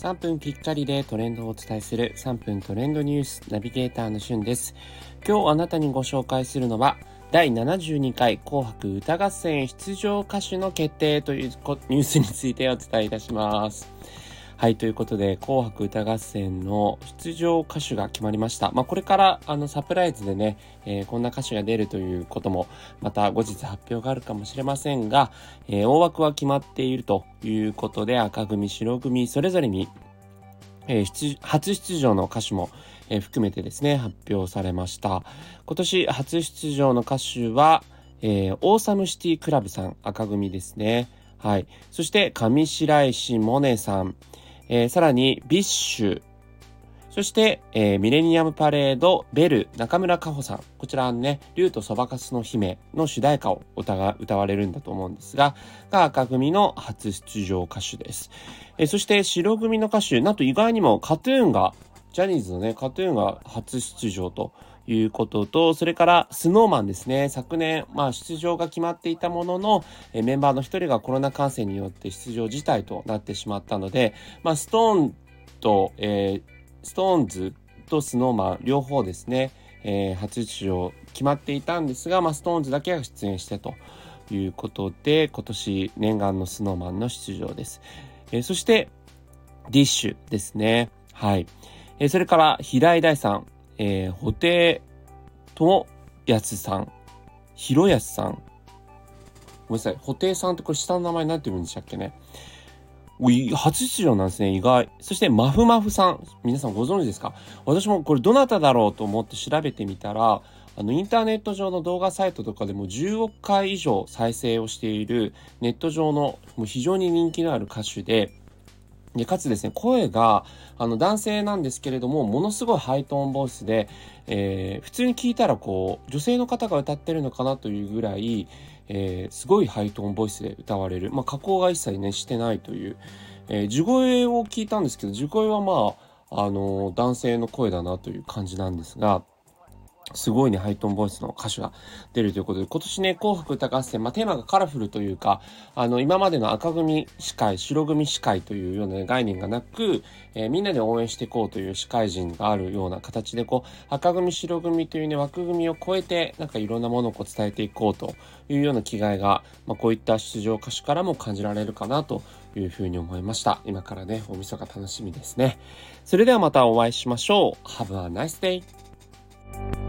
3分きっかりでトレンドをお伝えする3分トレンドニュースナビゲーターのしゅんです。今日あなたにご紹介するのは第72回紅白歌合戦出場歌手の決定というニュースについてお伝えいたします。はい、ということで、紅白歌合戦の出場歌手が決まりました。まあ、これから、あの、サプライズでね、えー、こんな歌手が出るということも、また後日発表があるかもしれませんが、えー、大枠は決まっているということで、赤組、白組、それぞれに、えー、初出場の歌手も、えー、含めてですね、発表されました。今年初出場の歌手は、えー、 Awesome City Club さん、赤組ですね。はい。そして、上白石萌音さん、えー、さらに、 BiSH、そして、えー、 millennium parade、 Belle、中村佳穂さん。こちらね、竜とそばかすの姫の主題歌を歌が歌われるんだと思うんですが、が赤組の初出場歌手です。えー、そして白組の歌手、なんと意外にも KAT-TUN が、ジャニーズのね、 KAT-TUN が初出場ということと、それから Snow Man ですね。昨年、まあ出場が決まっていたものの、えメンバーの一人がコロナ感染によって出場辞退となってしまったので、まあストーンと、えー、 SixTONES と Snow Man 両方ですね、えー、初出場決まっていたんですが、まあ SixTONES だけが出演してということで、今年念願のスノーマンの出場です。えー、そして、ディッシュですね。はい。えー、それから、平井大さん。えー、布袋友康さん、広安さん、ごめんなさい、布袋さんってこれ下の名前なんて言うんでしたっけね。初出場なんですね、意外。そして、マフマフさん。皆さんご存知ですか？私もこれどなただろうと思って調べてみたら、あの、インターネット上の動画サイトとかでも10億回以上再生をしているネット上のもう非常に人気のある歌手で、で、かつですね、声が、あの、男性なんですけれども、ものすごいハイトーンボイスで、えー、普通に聞いたら、こう、女性の方が歌ってるのかなというぐらい、えー、すごいハイトーンボイスで歌われる。まあ、加工が一切ね、してないという、えー、地声を聞いたんですけど、地声はまあ、あの男性の声だなという感じなんですが、すごいね、ハイトーンボイスの歌手が出るということで、今年ね、紅白歌合戦、まあ、テーマがカラフルというか、あの、今までの赤組司会、白組司会というような、ね、概念がなく、えー、みんなで応援していこうという司会陣があるような形で、こう、赤組、白組というね、枠組みを超えて、なんかいろんなものをこう伝えていこうというような気概が、まあ、こういった出場歌手からも感じられるかなというふうに思いました。今からね、お晦日楽しみですね。それではまたお会いしましょう。Have a nice day!